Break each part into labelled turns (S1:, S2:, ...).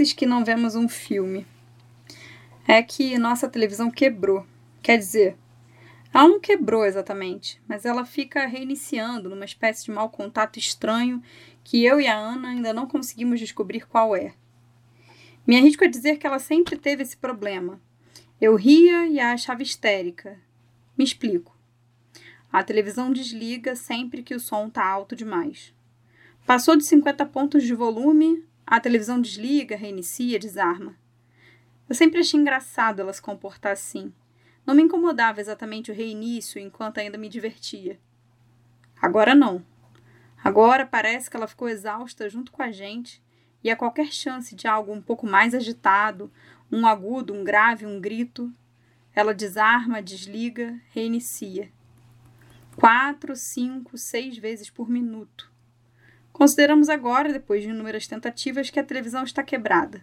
S1: vezes que não vemos um filme. É que nossa televisão quebrou. Quer dizer, ela não quebrou exatamente, mas ela fica reiniciando numa espécie de mau contato estranho que eu e a Ana ainda não conseguimos descobrir qual é. Me arrisco a dizer que ela sempre teve esse problema. Eu ria e a achava histérica. Me explico. A televisão desliga sempre que o som está alto demais. Passou de 50 pontos de volume, a televisão desliga, reinicia, desarma. Eu sempre achei engraçado ela se comportar assim. Não me incomodava exatamente o reinício enquanto ainda me divertia. Agora não. Agora parece que ela ficou exausta junto com a gente e a qualquer chance de algo um pouco mais agitado, um agudo, um grave, um grito, ela desarma, desliga, reinicia. Quatro, cinco, seis vezes por minuto. Consideramos agora, depois de inúmeras tentativas, que a televisão está quebrada.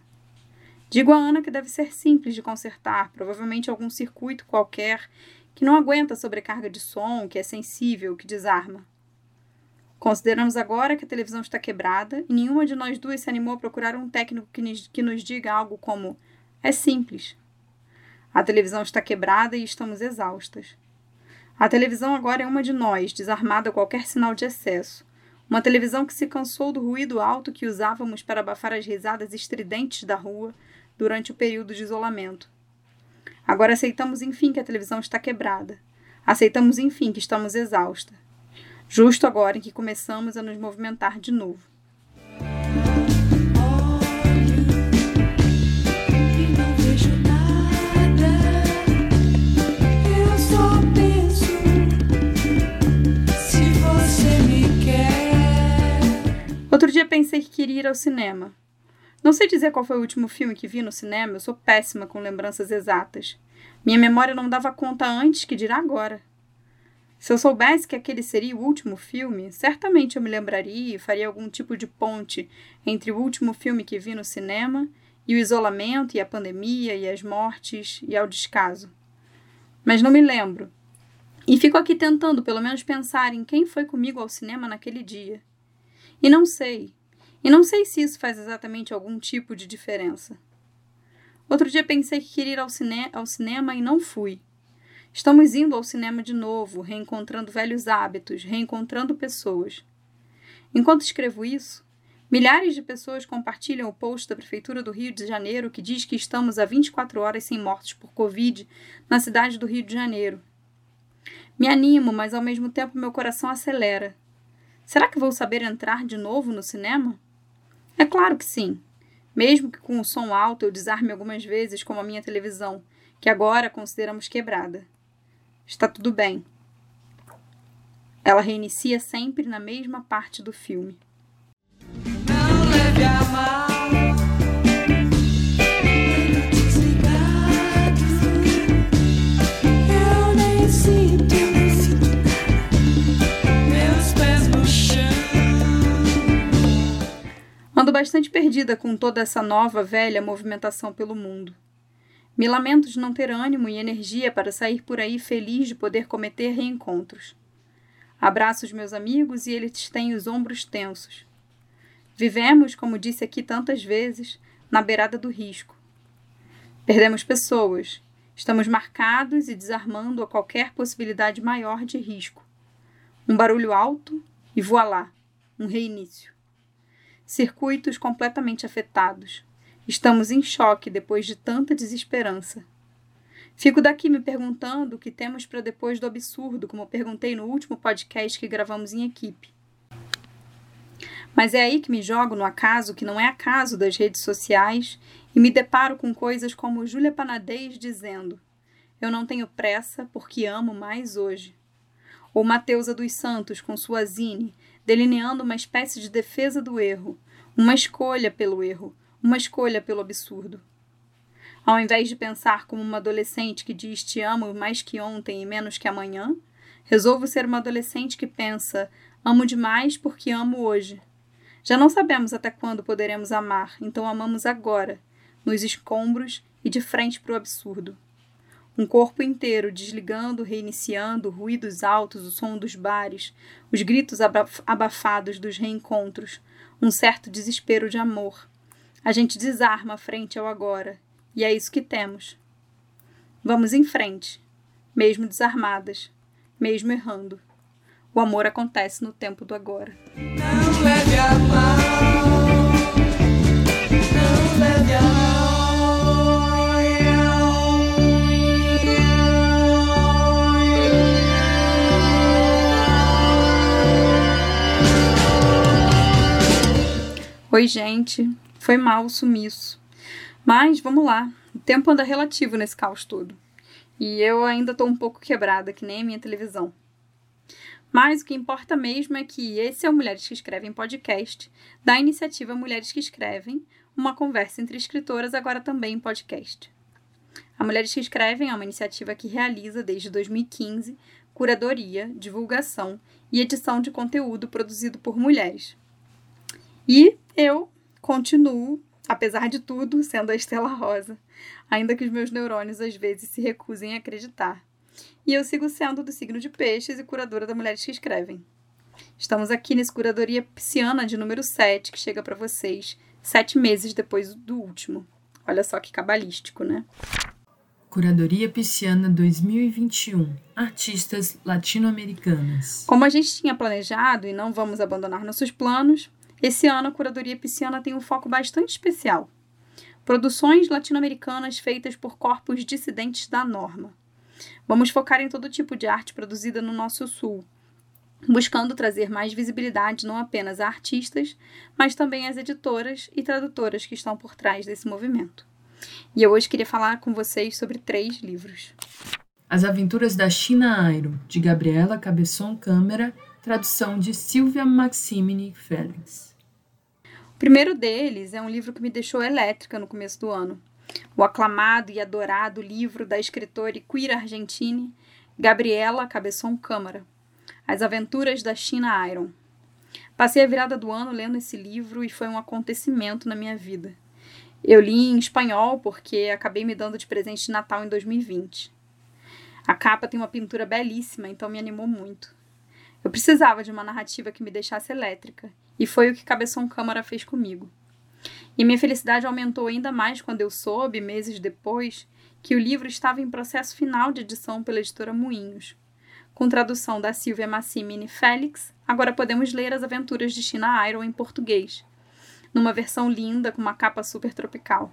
S1: Digo a Ana que deve ser simples de consertar, provavelmente algum circuito qualquer que não aguenta sobrecarga de som, que é sensível, que desarma. Consideramos agora que a televisão está quebrada e nenhuma de nós duas se animou a procurar um técnico que nos diga algo como: é simples. A televisão está quebrada e estamos exaustas. A televisão agora é uma de nós, desarmada a qualquer sinal de excesso. Uma televisão que se cansou do ruído alto que usávamos para abafar as risadas estridentes da rua durante o período de isolamento. Agora aceitamos enfim que a televisão está quebrada. Aceitamos enfim que estamos exaustas. Justo agora em que começamos a nos movimentar de novo. Pensei que queria ir ao cinema. Não sei dizer qual foi o último filme que vi no cinema, eu sou péssima com lembranças exatas. Minha memória não dava conta antes que dirá agora. Se eu soubesse que aquele seria o último filme, certamente eu me lembraria e faria algum tipo de ponte entre o último filme que vi no cinema e o isolamento e a pandemia e as mortes e ao descaso. Mas não me lembro. E fico aqui tentando pelo menos pensar em quem foi comigo ao cinema naquele dia. E não sei. E não sei se isso faz exatamente algum tipo de diferença. Outro dia pensei que queria ir ao, cine ao cinema e não fui. Estamos indo ao cinema de novo, reencontrando velhos hábitos, reencontrando pessoas. Enquanto escrevo isso, milhares de pessoas compartilham o post da Prefeitura do Rio de Janeiro que diz que estamos há 24 horas sem mortes por Covid na cidade do Rio de Janeiro. Me animo, mas ao mesmo tempo meu coração acelera. Será que vou saber entrar de novo no cinema? É claro que sim. Mesmo que com o som alto eu desarme algumas vezes, como a minha televisão, que agora consideramos quebrada. Está tudo bem. Ela reinicia sempre na mesma parte do filme. Não leve a mal. Ando bastante perdida com toda essa nova, velha movimentação pelo mundo. Me lamento de não ter ânimo e energia para sair por aí feliz de poder cometer reencontros. Abraço os meus amigos e eles têm os ombros tensos. Vivemos, como disse aqui tantas vezes, na beirada do risco. Perdemos pessoas. Estamos marcados e desarmando a qualquer possibilidade maior de risco. Um barulho alto e voilá, um reinício circuitos completamente afetados. Estamos em choque depois de tanta desesperança. Fico daqui me perguntando o que temos para depois do absurdo, como perguntei no último podcast que gravamos em equipe. Mas é aí que me jogo no acaso que não é acaso das redes sociais e me deparo com coisas como Júlia Panadez dizendo: Eu não tenho pressa porque amo mais hoje. Ou Mateusa dos Santos com sua zine, delineando uma espécie de defesa do erro, uma escolha pelo erro, uma escolha pelo absurdo. Ao invés de pensar como uma adolescente que diz te amo mais que ontem e menos que amanhã, resolvo ser uma adolescente que pensa amo demais porque amo hoje. Já não sabemos até quando poderemos amar, então amamos agora, nos escombros e de frente para o absurdo. Um corpo inteiro desligando, reiniciando, ruídos altos, o som dos bares, os gritos abafados dos reencontros, um certo desespero de amor. A gente desarma frente ao agora, e é isso que temos. Vamos em frente, mesmo desarmadas, mesmo errando. O amor acontece no tempo do agora. Não leve a mão, Oi, gente. Foi mal o sumiço. Mas vamos lá. O tempo anda relativo nesse caos todo. E eu ainda tô um pouco quebrada, que nem a minha televisão. Mas o que importa mesmo é que esse é o Mulheres que Escrevem podcast, da iniciativa Mulheres que Escrevem, uma conversa entre escritoras, agora também em podcast. A Mulheres que Escrevem é uma iniciativa que realiza, desde 2015, curadoria, divulgação e edição de conteúdo produzido por mulheres. E eu continuo, apesar de tudo, sendo a Estela Rosa, ainda que os meus neurônios às vezes se recusem a acreditar. E eu sigo sendo do signo de peixes e curadora da Mulheres que Escrevem. Estamos aqui nesse Curadoria Pisciana de número 7, que chega para vocês sete meses depois do último. Olha só que cabalístico, né?
S2: Curadoria Pisciana 2021 Artistas latino-americanas.
S1: Como a gente tinha planejado e não vamos abandonar nossos planos, esse ano, a Curadoria Pisciana tem um foco bastante especial. Produções latino-americanas feitas por corpos dissidentes da norma. Vamos focar em todo tipo de arte produzida no nosso sul, buscando trazer mais visibilidade não apenas a artistas, mas também às editoras e tradutoras que estão por trás desse movimento. E eu hoje queria falar com vocês sobre três livros.
S2: As Aventuras da China Airo, de Gabriela Cabeçon Câmara, tradução de Silvia Maximini Félix.
S1: O primeiro deles é um livro que me deixou elétrica no começo do ano. O aclamado e adorado livro da escritora e queer argentina Gabriela Cabeçon Câmara, As Aventuras da China Iron. Passei a virada do ano lendo esse livro e foi um acontecimento na minha vida. Eu li em espanhol porque acabei me dando de presente de Natal em 2020. A capa tem uma pintura belíssima, então me animou muito. Eu precisava de uma narrativa que me deixasse elétrica e foi o que Cabeção Câmara fez comigo. E minha felicidade aumentou ainda mais quando eu soube, meses depois, que o livro estava em processo final de edição pela editora Moinhos. Com tradução da Silvia Massimini Félix, agora podemos ler as aventuras de China Iron em português, numa versão linda com uma capa super tropical.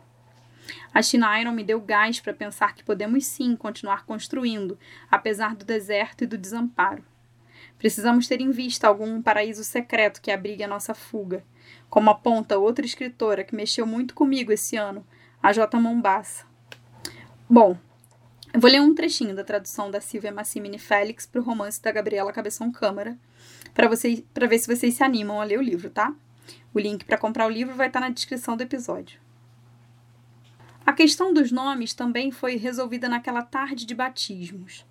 S1: A China Iron me deu gás para pensar que podemos sim continuar construindo, apesar do deserto e do desamparo. Precisamos ter em vista algum paraíso secreto que abrigue a nossa fuga, como aponta outra escritora que mexeu muito comigo esse ano, a J. Mombassa. Bom, eu vou ler um trechinho da tradução da Silvia Massimini Félix para o romance da Gabriela Cabeção Câmara, para ver se vocês se animam a ler o livro, tá? O link para comprar o livro vai estar na descrição do episódio. A questão dos nomes também foi resolvida naquela tarde de batismos.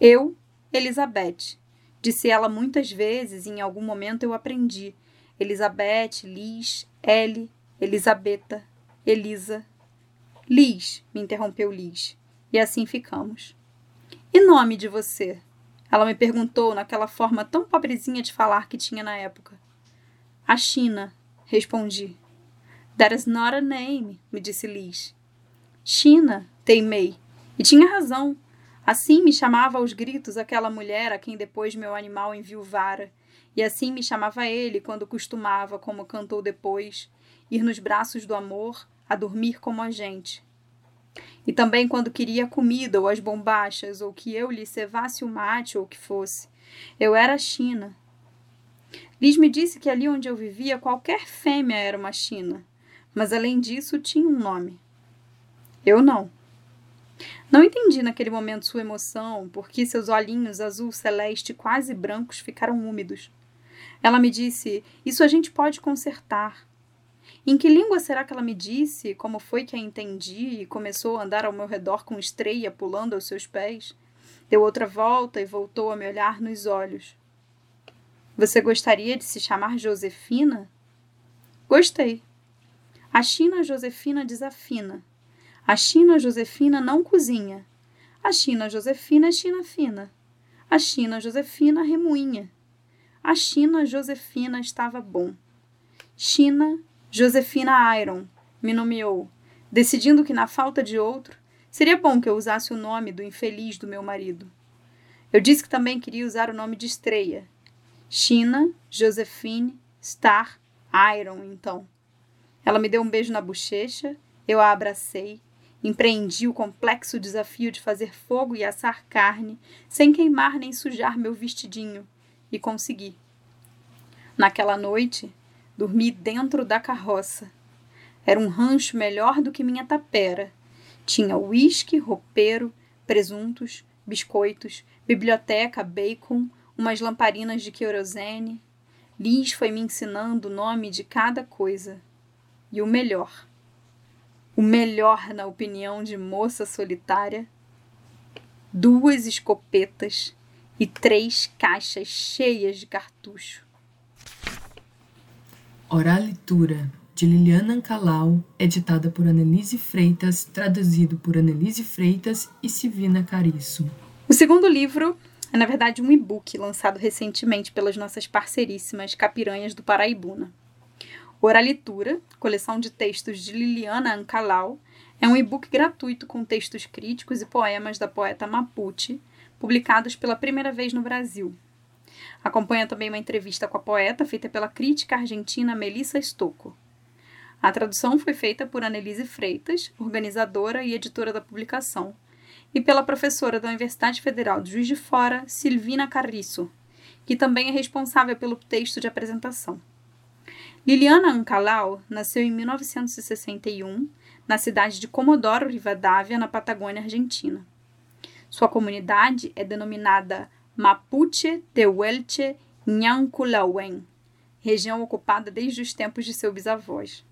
S1: Eu, Elizabeth, Disse ela muitas vezes e em algum momento eu aprendi. Elizabeth, Liz, Ellie, Elisabetta, Elisa. Liz, me interrompeu Liz. E assim ficamos. E nome de você? Ela me perguntou naquela forma tão pobrezinha de falar que tinha na época. A China, respondi. That is not a name, me disse Liz. China, teimei. E tinha razão. Assim me chamava aos gritos aquela mulher a quem depois meu animal enviuvara, e assim me chamava ele quando costumava, como cantou depois, ir nos braços do amor, a dormir como a gente. E também quando queria comida ou as bombachas, ou que eu lhe cevasse o mate ou o que fosse. Eu era China. Liz me disse que ali onde eu vivia qualquer fêmea era uma China, mas além disso tinha um nome. Eu não. Não entendi naquele momento sua emoção, porque seus olhinhos azul celeste quase brancos ficaram úmidos. Ela me disse: Isso a gente pode consertar. Em que língua será que ela me disse? Como foi que a entendi e começou a andar ao meu redor com estreia pulando aos seus pés? Deu outra volta e voltou a me olhar nos olhos. Você gostaria de se chamar Josefina? Gostei. A China Josefina desafina. A China Josefina não cozinha. A China Josefina é China fina. A China Josefina remoinha. A China Josefina estava bom. China Josefina Iron. me nomeou, decidindo que, na falta de outro, seria bom que eu usasse o nome do infeliz do meu marido. Eu disse que também queria usar o nome de estreia. China, Josephine, Star, Iron, então. Ela me deu um beijo na bochecha, eu a abracei, empreendi o complexo desafio de fazer fogo e assar carne, sem queimar nem sujar meu vestidinho, e consegui. Naquela noite, dormi dentro da carroça. Era um rancho melhor do que minha tapera. Tinha uísque, roupeiro, presuntos, biscoitos, biblioteca, bacon, umas lamparinas de querosene. Liz foi me ensinando o nome de cada coisa. E o melhor. O melhor, na opinião de moça solitária, duas escopetas e três caixas cheias de cartucho.
S2: Oralitura, de Liliana Ancalau, editada por Annelise Freitas, traduzido por Annelise Freitas e Sivina Cariço.
S1: O segundo livro é, na verdade, um e-book lançado recentemente pelas nossas parceiríssimas Capiranhas do Paraibuna. Oralitura, coleção de textos de Liliana Ancalau, é um e-book gratuito com textos críticos e poemas da poeta Mapuche, publicados pela primeira vez no Brasil. Acompanha também uma entrevista com a poeta feita pela crítica argentina Melissa Stocco. A tradução foi feita por Annelise Freitas, organizadora e editora da publicação, e pela professora da Universidade Federal de Juiz de Fora, Silvina Carriço, que também é responsável pelo texto de apresentação. Liliana Ancalau nasceu em 1961, na cidade de Comodoro Rivadavia, na Patagônia Argentina. Sua comunidade é denominada Mapuche Tehuelche Nhanculauén, região ocupada desde os tempos de seus bisavós.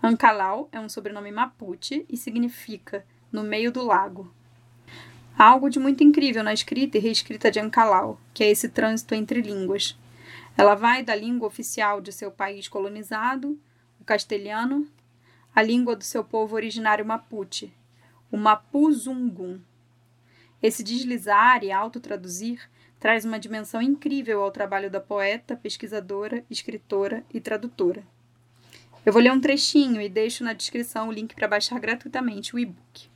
S1: Ancalau é um sobrenome mapuche e significa no meio do lago. Há algo de muito incrível na escrita e reescrita de Ancalau, que é esse trânsito entre línguas. Ela vai da língua oficial de seu país colonizado, o castelhano, à língua do seu povo originário mapuche, o mapuzungum. Esse deslizar e autotraduzir traz uma dimensão incrível ao trabalho da poeta, pesquisadora, escritora e tradutora. Eu vou ler um trechinho e deixo na descrição o link para baixar gratuitamente o e-book.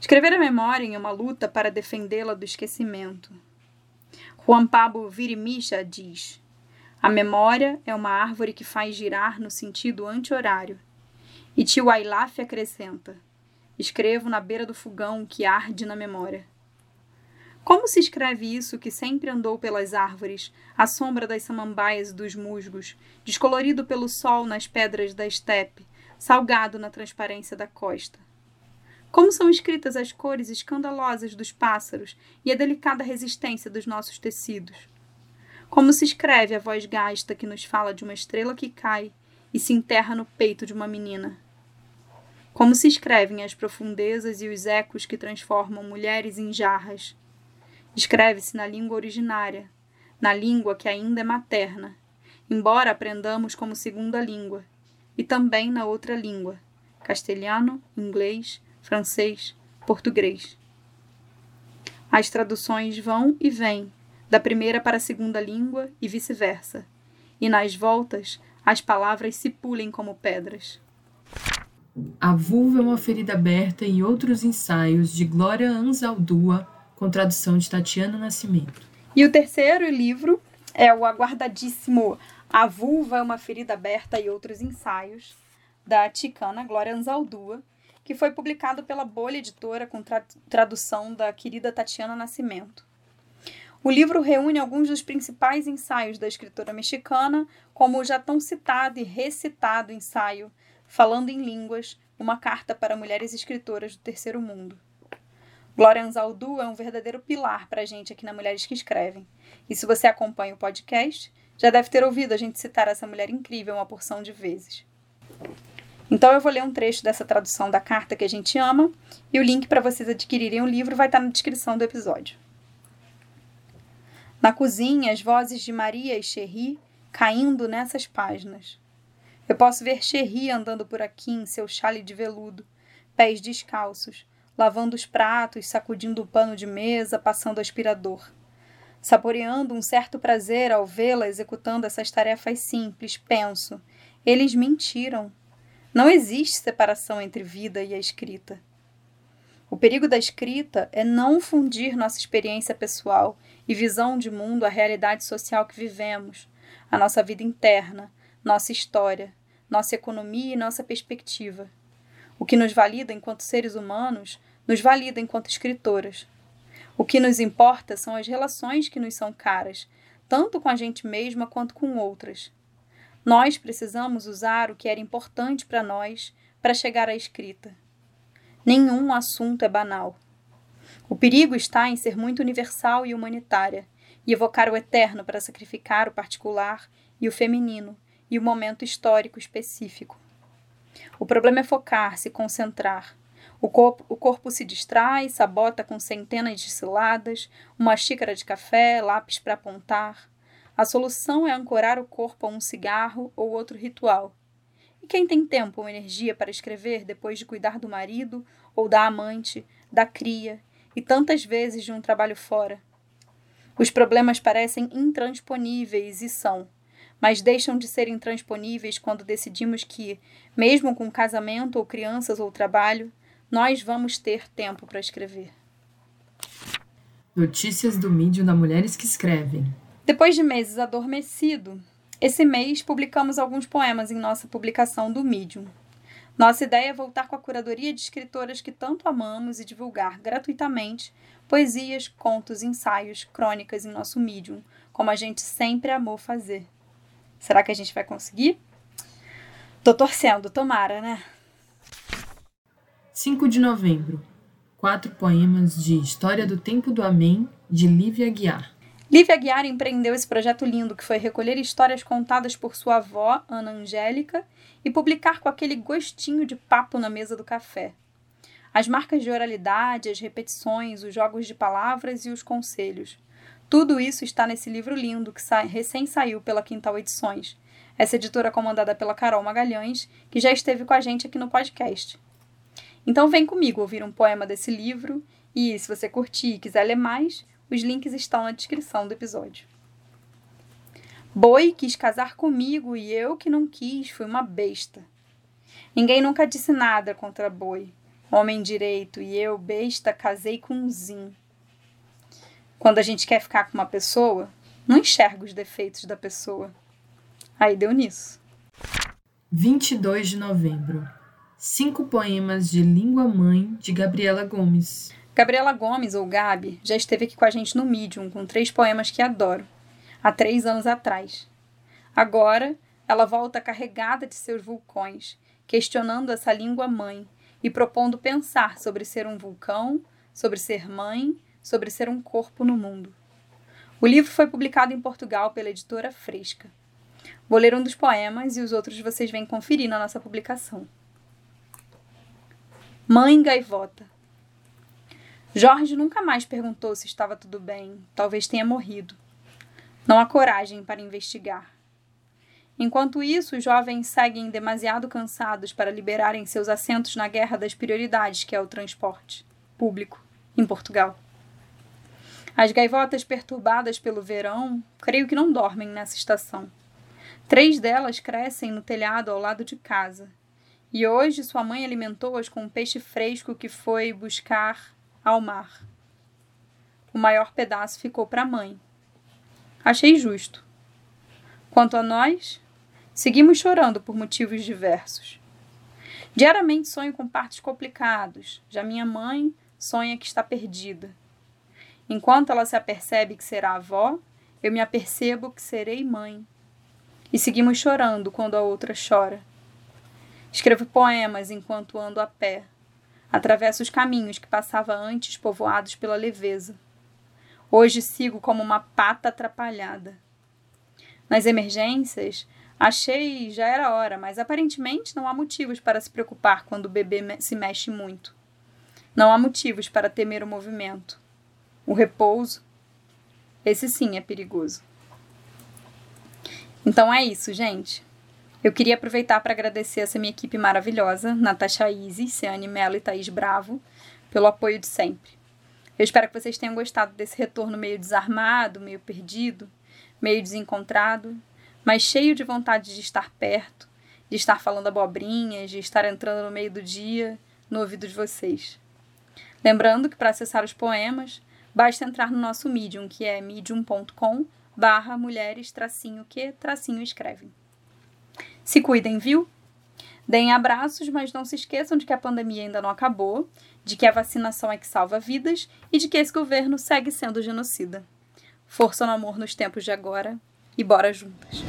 S1: Escrever a memória em uma luta para defendê-la do esquecimento. Juan Pablo Virimicha diz: A memória é uma árvore que faz girar no sentido anti-horário. E tio Ailaf acrescenta: Escrevo na beira do fogão que arde na memória. Como se escreve isso que sempre andou pelas árvores, à sombra das samambaias e dos musgos, descolorido pelo sol nas pedras da estepe, salgado na transparência da costa? Como são escritas as cores escandalosas dos pássaros e a delicada resistência dos nossos tecidos? Como se escreve a voz gasta que nos fala de uma estrela que cai e se enterra no peito de uma menina? Como se escrevem as profundezas e os ecos que transformam mulheres em jarras? Escreve-se na língua originária, na língua que ainda é materna, embora aprendamos como segunda língua, e também na outra língua, castelhano, inglês, francês, português. As traduções vão e vêm, da primeira para a segunda língua e vice-versa, e nas voltas as palavras se pulem como pedras.
S2: A Vulva é uma ferida aberta e outros ensaios de Glória Anzaldúa, com tradução de Tatiana Nascimento.
S1: E o terceiro livro é o aguardadíssimo A Vulva é uma ferida aberta e outros ensaios, da ticana Glória Anzaldúa, que foi publicado pela Bolha Editora com tra tradução da querida Tatiana Nascimento. O livro reúne alguns dos principais ensaios da escritora mexicana, como o já tão citado e recitado ensaio Falando em Línguas, uma carta para mulheres escritoras do terceiro mundo. Glória Anzaldu é um verdadeiro pilar para a gente aqui na Mulheres que Escrevem. E se você acompanha o podcast, já deve ter ouvido a gente citar essa mulher incrível uma porção de vezes. Então eu vou ler um trecho dessa tradução da carta que a gente ama e o link para vocês adquirirem o livro vai estar na descrição do episódio. Na cozinha, as vozes de Maria e Cherry caindo nessas páginas. Eu posso ver Cherry andando por aqui em seu chale de veludo, pés descalços, lavando os pratos, sacudindo o pano de mesa, passando aspirador. Saboreando um certo prazer ao vê-la executando essas tarefas simples, penso, Eles mentiram. Não existe separação entre vida e a escrita. O perigo da escrita é não fundir nossa experiência pessoal e visão de mundo à realidade social que vivemos, a nossa vida interna, nossa história, nossa economia e nossa perspectiva. O que nos valida enquanto seres humanos nos valida enquanto escritoras. O que nos importa são as relações que nos são caras, tanto com a gente mesma quanto com outras. Nós precisamos usar o que era importante para nós para chegar à escrita. Nenhum assunto é banal. O perigo está em ser muito universal e humanitária, e evocar o eterno para sacrificar o particular e o feminino e o momento histórico específico. O problema é focar, se concentrar. O corpo, o corpo se distrai, sabota com centenas de ciladas, uma xícara de café, lápis para apontar. A solução é ancorar o corpo a um cigarro ou outro ritual, e quem tem tempo ou energia para escrever depois de cuidar do marido ou da amante, da cria e tantas vezes de um trabalho fora? Os problemas parecem intransponíveis e são, mas deixam de ser intransponíveis quando decidimos que, mesmo com casamento ou crianças ou trabalho, nós vamos ter tempo para escrever.
S2: Notícias do Mídio da Mulheres que Escrevem.
S1: Depois de meses adormecido, esse mês, publicamos alguns poemas em nossa publicação do Medium. Nossa ideia é voltar com a curadoria de escritoras que tanto amamos e divulgar gratuitamente poesias, contos, ensaios, crônicas em nosso Medium, como a gente sempre amou fazer. Será que a gente vai conseguir? Tô torcendo, tomara, né?
S2: 5 de novembro. Quatro poemas de História do Tempo do Amém, de Lívia Guiar.
S1: Lívia Aguiar empreendeu esse projeto lindo que foi recolher histórias contadas por sua avó, Ana Angélica, e publicar com aquele gostinho de papo na mesa do café. As marcas de oralidade, as repetições, os jogos de palavras e os conselhos. Tudo isso está nesse livro lindo que sa recém saiu pela Quintal Edições. Essa editora comandada pela Carol Magalhães, que já esteve com a gente aqui no podcast. Então vem comigo ouvir um poema desse livro e, se você curtir e quiser ler mais, os links estão na descrição do episódio. Boi quis casar comigo e eu que não quis, fui uma besta. Ninguém nunca disse nada contra boi. Homem direito e eu, besta, casei com um zin. Quando a gente quer ficar com uma pessoa, não enxerga os defeitos da pessoa. Aí deu nisso.
S2: 22 de novembro. Cinco poemas de língua mãe de Gabriela Gomes.
S1: Gabriela Gomes, ou Gabi, já esteve aqui com a gente no Medium com três poemas que adoro, há três anos atrás. Agora, ela volta carregada de seus vulcões, questionando essa língua mãe e propondo pensar sobre ser um vulcão, sobre ser mãe, sobre ser um corpo no mundo. O livro foi publicado em Portugal pela editora Fresca. Vou ler um dos poemas e os outros vocês vêm conferir na nossa publicação. Mãe Gaivota Jorge nunca mais perguntou se estava tudo bem, talvez tenha morrido. Não há coragem para investigar. Enquanto isso, os jovens seguem demasiado cansados para liberarem seus assentos na guerra das prioridades, que é o transporte público em Portugal. As gaivotas perturbadas pelo verão, creio que não dormem nessa estação. Três delas crescem no telhado ao lado de casa. E hoje sua mãe alimentou-as com um peixe fresco que foi buscar ao mar. O maior pedaço ficou para a mãe. Achei justo. Quanto a nós, seguimos chorando por motivos diversos. Diariamente sonho com partos complicados. Já minha mãe sonha que está perdida. Enquanto ela se apercebe que será avó, eu me apercebo que serei mãe. E seguimos chorando quando a outra chora. Escrevo poemas enquanto ando a pé, Atravesso os caminhos que passava antes povoados pela leveza. Hoje sigo como uma pata atrapalhada. Nas emergências, achei já era hora, mas aparentemente não há motivos para se preocupar quando o bebê se mexe muito. Não há motivos para temer o movimento. O repouso, esse sim é perigoso. Então é isso, gente. Eu queria aproveitar para agradecer essa minha equipe maravilhosa, Natasha Izzi, Ciane Mello e Thaís Bravo, pelo apoio de sempre. Eu espero que vocês tenham gostado desse retorno meio desarmado, meio perdido, meio desencontrado, mas cheio de vontade de estar perto de estar falando abobrinhas, de estar entrando no meio do dia no ouvido de vocês. Lembrando que para acessar os poemas, basta entrar no nosso Medium, que é medium.com barra mulheres tracinho que tracinho escrevem. Se cuidem, viu? Deem abraços, mas não se esqueçam de que a pandemia ainda não acabou, de que a vacinação é que salva vidas e de que esse governo segue sendo genocida. Força no amor nos tempos de agora e bora juntas!